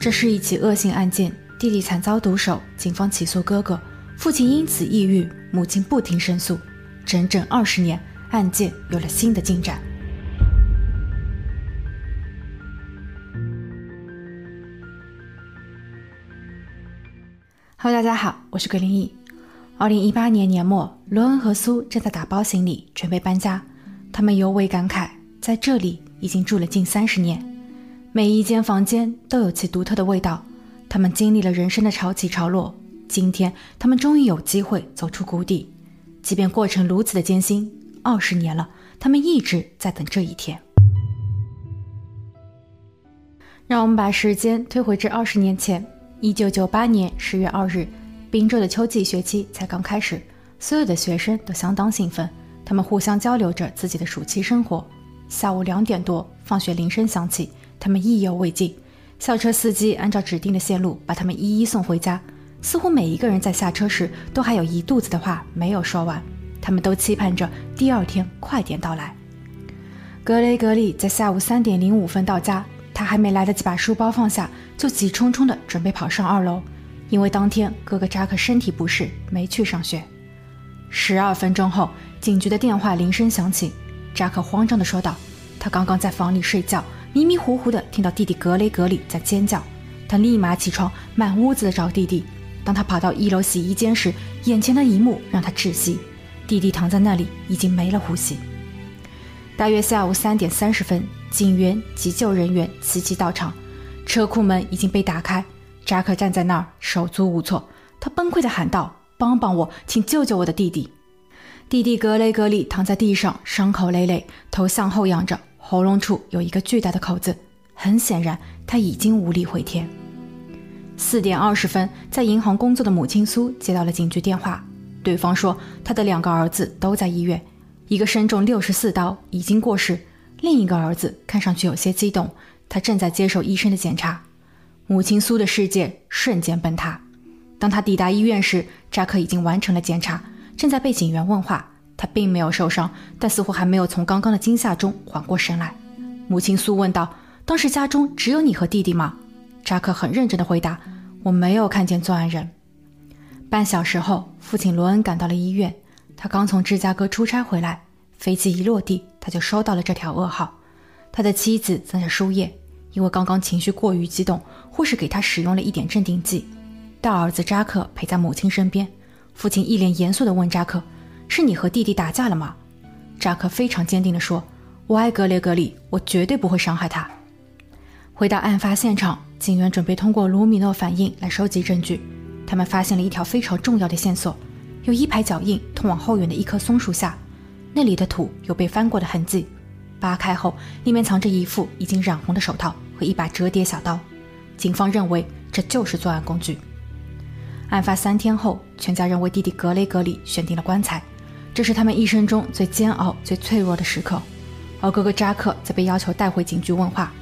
这是一起恶性案件，弟弟惨遭毒手，警方起诉哥哥，父亲因此抑郁，母亲不停申诉，整整二十年，案件有了新的进展。Hello，大家好，我是桂林毅。二零一八年年末，罗恩和苏正在打包行李，准备搬家，他们尤为感慨，在这里已经住了近三十年。每一间房间都有其独特的味道，他们经历了人生的潮起潮落，今天他们终于有机会走出谷底，即便过程如此的艰辛，二十年了，他们一直在等这一天。让我们把时间推回至二十年前，一九九八年十月二日，滨州的秋季学期才刚开始，所有的学生都相当兴奋，他们互相交流着自己的暑期生活。下午两点多，放学铃声响起。他们意犹未尽，校车司机按照指定的线路把他们一一送回家。似乎每一个人在下车时都还有一肚子的话没有说完，他们都期盼着第二天快点到来。格雷格利在下午三点零五分到家，他还没来得及把书包放下，就急冲冲地准备跑上二楼，因为当天哥哥扎克身体不适，没去上学。十二分钟后，警局的电话铃声响起，扎克慌张地说道：“他刚刚在房里睡觉。”迷迷糊糊的听到弟弟格雷格里在尖叫，他立马起床，满屋子的找弟弟。当他跑到一楼洗衣间时，眼前的一幕让他窒息：弟弟躺在那里，已经没了呼吸。大约下午三点三十分，警员、急救人员齐齐到场，车库门已经被打开。扎克站在那儿，手足无措，他崩溃的喊道：“帮帮我，请救救我的弟弟！”弟弟格雷格里躺在地上，伤口累累，头向后仰着。喉咙处有一个巨大的口子，很显然他已经无力回天。四点二十分，在银行工作的母亲苏接到了警局电话，对方说他的两个儿子都在医院，一个身中六十四刀，已经过世；另一个儿子看上去有些激动，他正在接受医生的检查。母亲苏的世界瞬间崩塌。当他抵达医院时，扎克已经完成了检查，正在被警员问话。他并没有受伤，但似乎还没有从刚刚的惊吓中缓过神来。母亲苏问道：“当时家中只有你和弟弟吗？”扎克很认真地回答：“我没有看见作案人。”半小时后，父亲罗恩赶到了医院。他刚从芝加哥出差回来，飞机一落地，他就收到了这条噩耗。他的妻子正在输液，因为刚刚情绪过于激动，护士给他使用了一点镇定剂。大儿子扎克陪在母亲身边，父亲一脸严肃地问扎克。是你和弟弟打架了吗？扎克非常坚定地说：“我爱格雷格里，我绝对不会伤害他。”回到案发现场，警员准备通过卢米诺反应来收集证据。他们发现了一条非常重要的线索：有一排脚印通往后院的一棵松树下，那里的土有被翻过的痕迹。扒开后，里面藏着一副已经染红的手套和一把折叠小刀。警方认为这就是作案工具。案发三天后，全家人为弟弟格雷格里选定了棺材。这是他们一生中最煎熬、最脆弱的时刻，而哥哥扎克则被要求带回警局问话。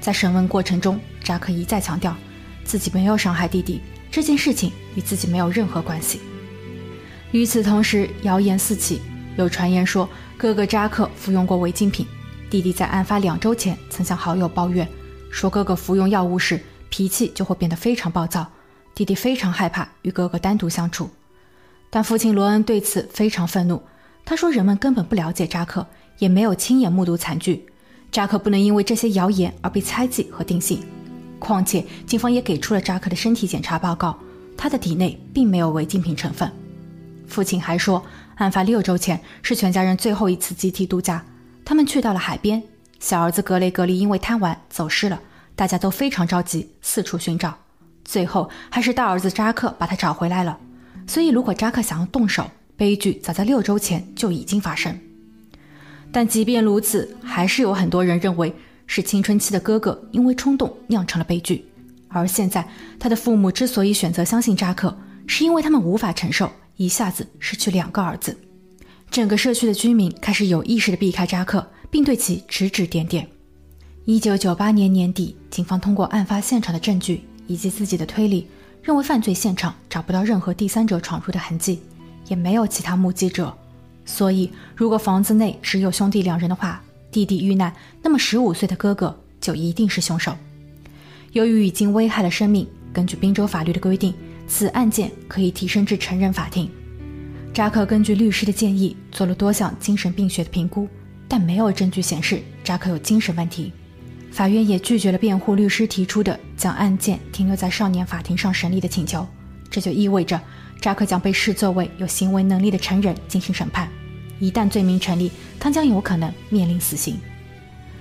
在审问过程中，扎克一再强调自己没有伤害弟弟，这件事情与自己没有任何关系。与此同时，谣言四起，有传言说哥哥扎克服用过违禁品，弟弟在案发两周前曾向好友抱怨，说哥哥服用药物时脾气就会变得非常暴躁，弟弟非常害怕与哥哥单独相处。但父亲罗恩对此非常愤怒。他说：“人们根本不了解扎克，也没有亲眼目睹惨剧。扎克不能因为这些谣言而被猜忌和定性。况且，警方也给出了扎克的身体检查报告，他的体内并没有违禁品成分。”父亲还说，案发六周前是全家人最后一次集体度假，他们去到了海边。小儿子格雷格利因为贪玩走失了，大家都非常着急，四处寻找。最后，还是大儿子扎克把他找回来了。所以，如果扎克想要动手，悲剧早在六周前就已经发生。但即便如此，还是有很多人认为是青春期的哥哥因为冲动酿成了悲剧。而现在，他的父母之所以选择相信扎克，是因为他们无法承受一下子失去两个儿子。整个社区的居民开始有意识地避开扎克，并对其指指点点。一九九八年年底，警方通过案发现场的证据以及自己的推理。认为犯罪现场找不到任何第三者闯入的痕迹，也没有其他目击者，所以如果房子内只有兄弟两人的话，弟弟遇难，那么十五岁的哥哥就一定是凶手。由于已经危害了生命，根据宾州法律的规定，此案件可以提升至成人法庭。扎克根据律师的建议做了多项精神病学的评估，但没有证据显示扎克有精神问题。法院也拒绝了辩护律师提出的将案件停留在少年法庭上审理的请求，这就意味着扎克将被视作为有行为能力的成人进行审判。一旦罪名成立，他将有可能面临死刑。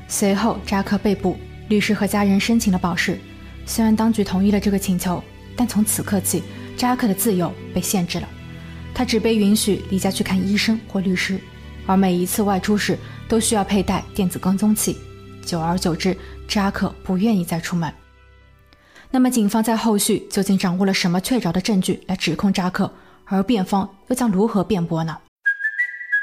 随后，扎克被捕，律师和家人申请了保释。虽然当局同意了这个请求，但从此刻起，扎克的自由被限制了。他只被允许离家去看医生或律师，而每一次外出时都需要佩戴电子跟踪器。久而久之，扎克不愿意再出门。那么，警方在后续究竟掌握了什么确凿的证据来指控扎克？而辩方又将如何辩驳呢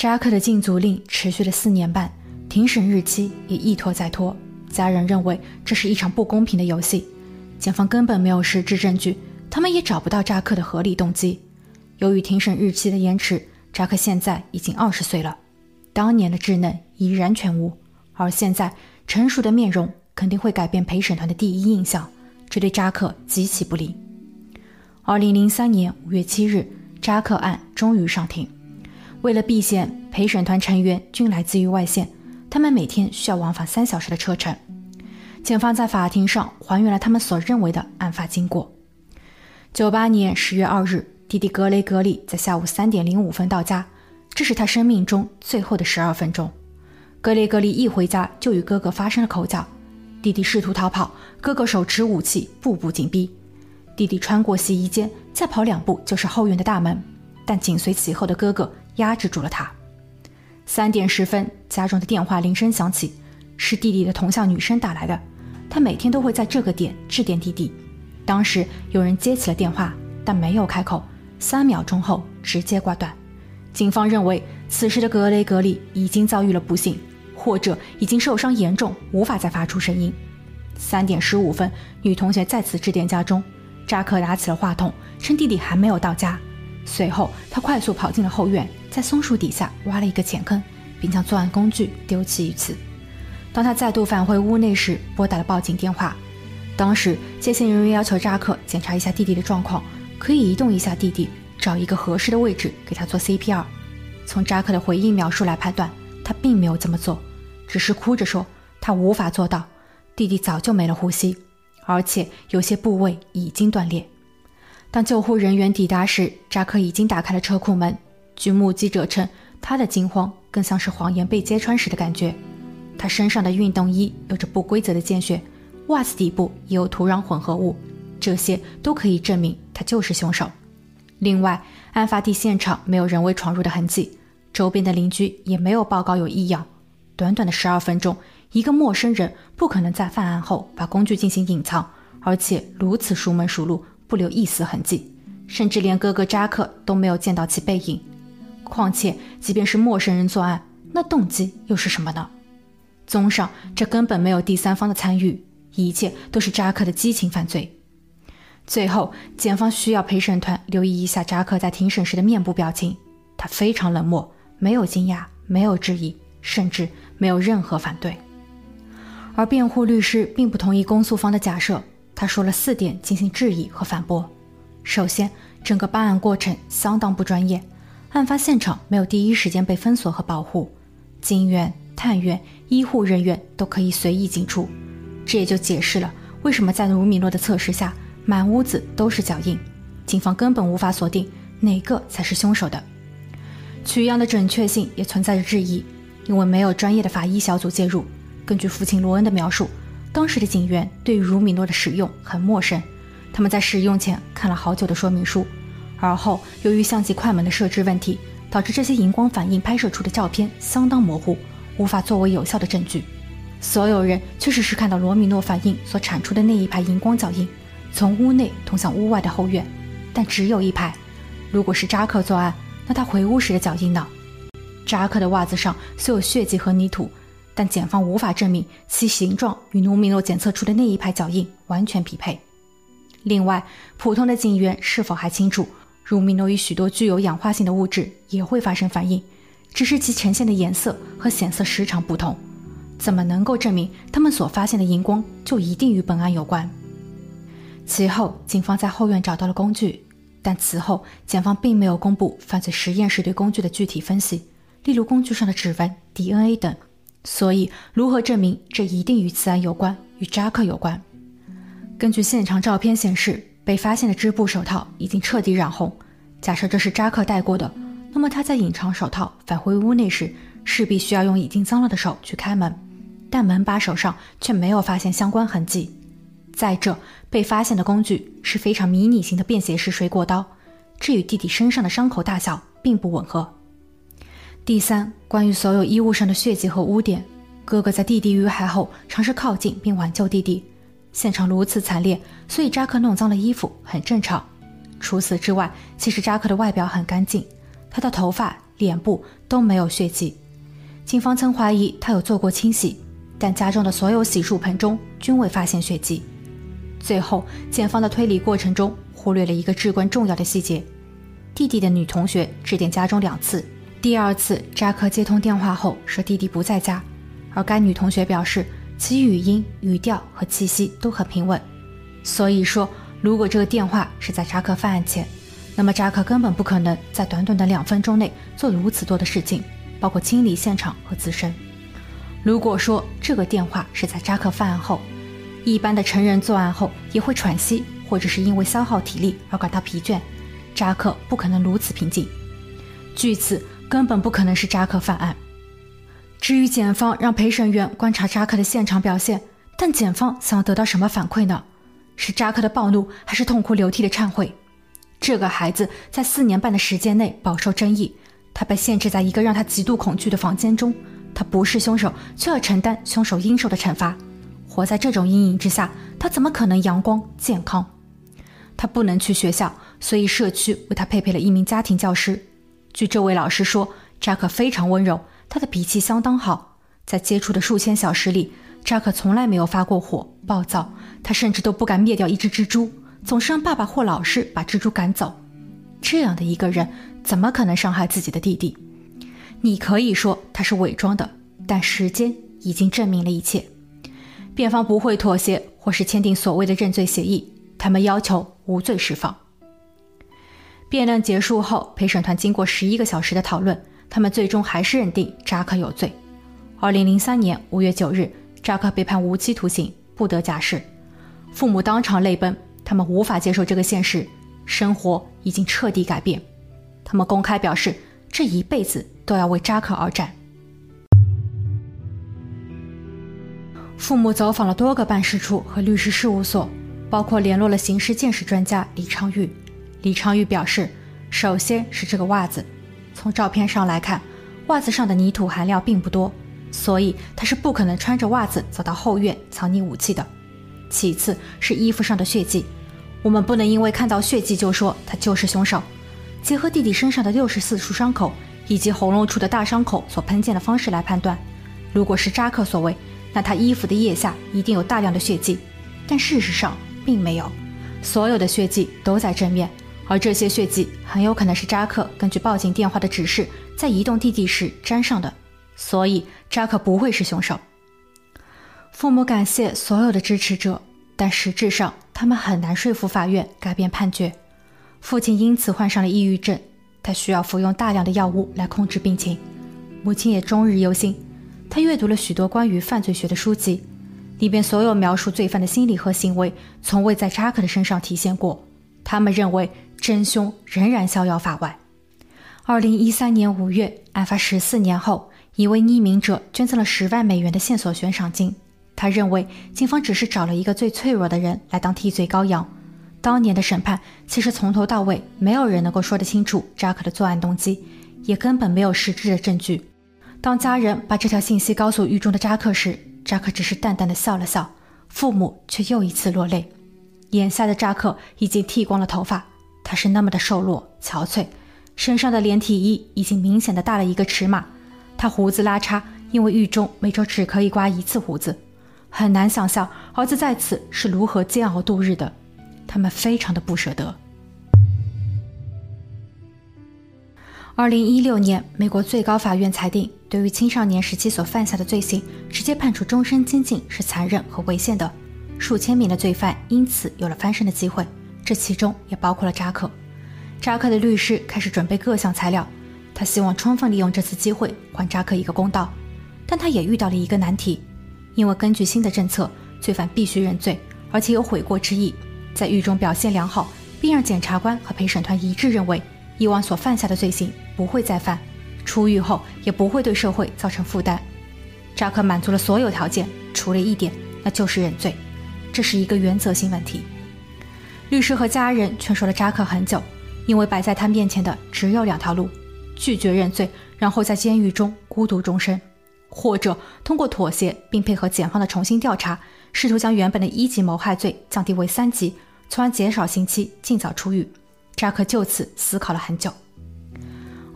扎克的禁足令持续了四年半，庭审日期也一拖再拖。家人认为这是一场不公平的游戏，检方根本没有实质证据，他们也找不到扎克的合理动机。由于庭审日期的延迟，扎克现在已经二十岁了，当年的稚嫩已然全无，而现在成熟的面容肯定会改变陪审团的第一印象，这对扎克极其不利。二零零三年五月七日，扎克案终于上庭。为了避嫌，陪审团成员均来自于外县，他们每天需要往返三小时的车程。检方在法庭上还原了他们所认为的案发经过。九八年十月二日，弟弟格雷格里在下午三点零五分到家，这是他生命中最后的十二分钟。格雷格里一回家就与哥哥发生了口角，弟弟试图逃跑，哥哥手持武器步步紧逼。弟弟穿过洗衣间，再跑两步就是后院的大门，但紧随其后的哥哥。压制住了他。三点十分，家中的电话铃声响起，是弟弟的同校女生打来的。他每天都会在这个点致电弟弟。当时有人接起了电话，但没有开口，三秒钟后直接挂断。警方认为，此时的格雷格里已经遭遇了不幸，或者已经受伤严重，无法再发出声音。三点十五分，女同学再次致电家中，扎克拿起了话筒，称弟弟还没有到家。随后，他快速跑进了后院。在松树底下挖了一个浅坑，并将作案工具丢弃于此。当他再度返回屋内时，拨打了报警电话。当时接线人员要求扎克检查一下弟弟的状况，可以移动一下弟弟，找一个合适的位置给他做 CPR。从扎克的回应描述来判断，他并没有这么做，只是哭着说他无法做到。弟弟早就没了呼吸，而且有些部位已经断裂。当救护人员抵达时，扎克已经打开了车库门。据目击者称，他的惊慌更像是谎言被揭穿时的感觉。他身上的运动衣有着不规则的见血，袜子底部也有土壤混合物，这些都可以证明他就是凶手。另外，案发地现场没有人为闯入的痕迹，周边的邻居也没有报告有异样。短短的十二分钟，一个陌生人不可能在犯案后把工具进行隐藏，而且如此熟门熟路，不留一丝痕迹，甚至连哥哥扎克都没有见到其背影。况且，即便是陌生人作案，那动机又是什么呢？综上，这根本没有第三方的参与，一切都是扎克的激情犯罪。最后，检方需要陪审团留意一下扎克在庭审时的面部表情，他非常冷漠，没有惊讶，没有质疑，甚至没有任何反对。而辩护律师并不同意公诉方的假设，他说了四点进行质疑和反驳。首先，整个办案过程相当不专业。案发现场没有第一时间被封锁和保护，警员、探员、医护人员都可以随意进出，这也就解释了为什么在卢米诺的测试下，满屋子都是脚印，警方根本无法锁定哪个才是凶手的。取样的准确性也存在着质疑，因为没有专业的法医小组介入。根据父亲罗恩的描述，当时的警员对于卢米诺的使用很陌生，他们在使用前看了好久的说明书。而后，由于相机快门的设置问题，导致这些荧光反应拍摄出的照片相当模糊，无法作为有效的证据。所有人确实是看到罗米诺反应所产出的那一排荧光脚印，从屋内通向屋外的后院，但只有一排。如果是扎克作案，那他回屋时的脚印呢？扎克的袜子上虽有血迹和泥土，但检方无法证明其形状与罗米诺检测出的那一排脚印完全匹配。另外，普通的警员是否还清楚，鲁米诺与许多具有氧化性的物质也会发生反应，只是其呈现的颜色和显色时长不同。怎么能够证明他们所发现的荧光就一定与本案有关？其后，警方在后院找到了工具，但此后检方并没有公布犯罪实验室对工具的具体分析，例如工具上的指纹、DNA 等。所以，如何证明这一定与此案有关，与扎克有关？根据现场照片显示，被发现的织布手套已经彻底染红。假设这是扎克戴过的，那么他在隐藏手套返回屋内时，势必需要用已经脏了的手去开门，但门把手上却没有发现相关痕迹。再者，被发现的工具是非常迷你型的便携式水果刀，这与弟弟身上的伤口大小并不吻合。第三，关于所有衣物上的血迹和污点，哥哥在弟弟遇害后尝试靠近并挽救弟弟。现场如此惨烈，所以扎克弄脏了衣服很正常。除此之外，其实扎克的外表很干净，他的头发、脸部都没有血迹。警方曾怀疑他有做过清洗，但家中的所有洗漱盆中均未发现血迹。最后，检方的推理过程中忽略了一个至关重要的细节：弟弟的女同学致电家中两次，第二次扎克接通电话后说弟弟不在家，而该女同学表示。其语音、语调和气息都很平稳，所以说，如果这个电话是在扎克犯案前，那么扎克根本不可能在短短的两分钟内做如此多的事情，包括清理现场和自身。如果说这个电话是在扎克犯案后，一般的成人作案后也会喘息，或者是因为消耗体力而感到疲倦，扎克不可能如此平静。据此，根本不可能是扎克犯案。至于检方让陪审员观察扎克的现场表现，但检方想要得到什么反馈呢？是扎克的暴怒，还是痛哭流涕的忏悔？这个孩子在四年半的时间内饱受争议，他被限制在一个让他极度恐惧的房间中，他不是凶手，却要承担凶手应受的惩罚。活在这种阴影之下，他怎么可能阳光健康？他不能去学校，所以社区为他配备了一名家庭教师。据这位老师说，扎克非常温柔。他的脾气相当好，在接触的数千小时里，扎克从来没有发过火、暴躁。他甚至都不敢灭掉一只蜘蛛，总是让爸爸或老师把蜘蛛赶走。这样的一个人，怎么可能伤害自己的弟弟？你可以说他是伪装的，但时间已经证明了一切。辩方不会妥协，或是签订所谓的认罪协议，他们要求无罪释放。辩论结束后，陪审团经过十一个小时的讨论。他们最终还是认定扎克有罪。二零零三年五月九日，扎克被判无期徒刑，不得假释。父母当场泪奔，他们无法接受这个现实，生活已经彻底改变。他们公开表示，这一辈子都要为扎克而战。父母走访了多个办事处和律师事务所，包括联络了刑事鉴识专家李昌钰。李昌钰表示，首先是这个袜子。从照片上来看，袜子上的泥土含量并不多，所以他是不可能穿着袜子走到后院藏匿武器的。其次是衣服上的血迹，我们不能因为看到血迹就说他就是凶手。结合弟弟身上的六十四处伤口以及喉咙处的大伤口所喷溅的方式来判断，如果是扎克所为，那他衣服的腋下一定有大量的血迹，但事实上并没有，所有的血迹都在正面。而这些血迹很有可能是扎克根据报警电话的指示在移动弟弟时沾上的，所以扎克不会是凶手。父母感谢所有的支持者，但实质上他们很难说服法院改变判决。父亲因此患上了抑郁症，他需要服用大量的药物来控制病情。母亲也终日忧心，她阅读了许多关于犯罪学的书籍，里边所有描述罪犯的心理和行为，从未在扎克的身上体现过。他们认为。真凶仍然逍遥法外。二零一三年五月，案发十四年后，一位匿名者捐赠了十万美元的线索悬赏金。他认为，警方只是找了一个最脆弱的人来当替罪羔羊。当年的审判其实从头到尾，没有人能够说得清楚扎克的作案动机，也根本没有实质的证据。当家人把这条信息告诉狱中的扎克时，扎克只是淡淡的笑了笑，父母却又一次落泪。眼下的扎克已经剃光了头发，他是那么的瘦弱憔悴，身上的连体衣已经明显的大了一个尺码。他胡子拉碴，因为狱中每周只可以刮一次胡子，很难想象儿子在此是如何煎熬度日的。他们非常的不舍得。二零一六年，美国最高法院裁定，对于青少年时期所犯下的罪行，直接判处终身监禁是残忍和违宪的。数千名的罪犯因此有了翻身的机会，这其中也包括了扎克。扎克的律师开始准备各项材料，他希望充分利用这次机会还扎克一个公道。但他也遇到了一个难题，因为根据新的政策，罪犯必须认罪，而且有悔过之意，在狱中表现良好，并让检察官和陪审团一致认为以往所犯下的罪行不会再犯，出狱后也不会对社会造成负担。扎克满足了所有条件，除了一点，那就是认罪。这是一个原则性问题。律师和家人劝说了扎克很久，因为摆在他面前的只有两条路：拒绝认罪，然后在监狱中孤独终身；或者通过妥协并配合检方的重新调查，试图将原本的一级谋害罪降低为三级，从而减少刑期，尽早出狱。扎克就此思考了很久。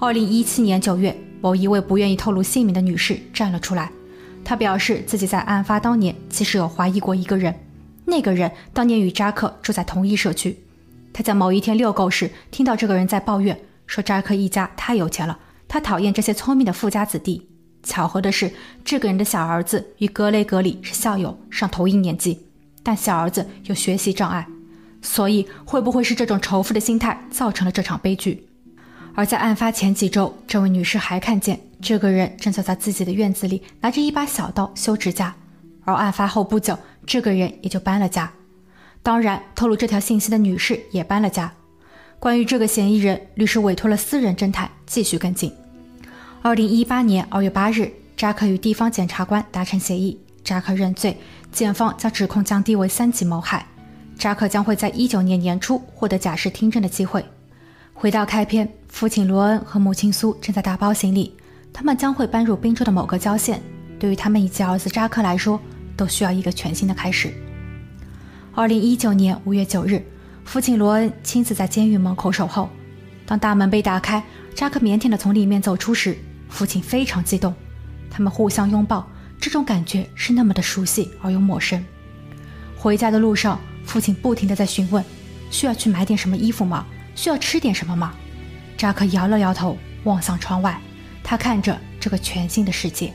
二零一七年九月，某一位不愿意透露姓名的女士站了出来，她表示自己在案发当年其实有怀疑过一个人。那个人当年与扎克住在同一社区，他在某一天遛狗时听到这个人在抱怨，说扎克一家太有钱了，他讨厌这些聪明的富家子弟。巧合的是，这个人的小儿子与格雷格里是校友，上同一年级，但小儿子有学习障碍，所以会不会是这种仇富的心态造成了这场悲剧？而在案发前几周，这位女士还看见这个人正坐在自己的院子里，拿着一把小刀修指甲，而案发后不久。这个人也就搬了家，当然，透露这条信息的女士也搬了家。关于这个嫌疑人，律师委托了私人侦探继续跟进。二零一八年二月八日，扎克与地方检察官达成协议，扎克认罪，检方将指控降低为三级谋害，扎克将会在一九年年初获得假释听证的机会。回到开篇，父亲罗恩和母亲苏正在打包行李，他们将会搬入滨州的某个郊县。对于他们以及儿子扎克来说，都需要一个全新的开始。二零一九年五月九日，父亲罗恩亲自在监狱门口守候。当大门被打开，扎克腼腆地从里面走出时，父亲非常激动。他们互相拥抱，这种感觉是那么的熟悉而又陌生。回家的路上，父亲不停地在询问：“需要去买点什么衣服吗？需要吃点什么吗？”扎克摇了摇头，望向窗外，他看着这个全新的世界。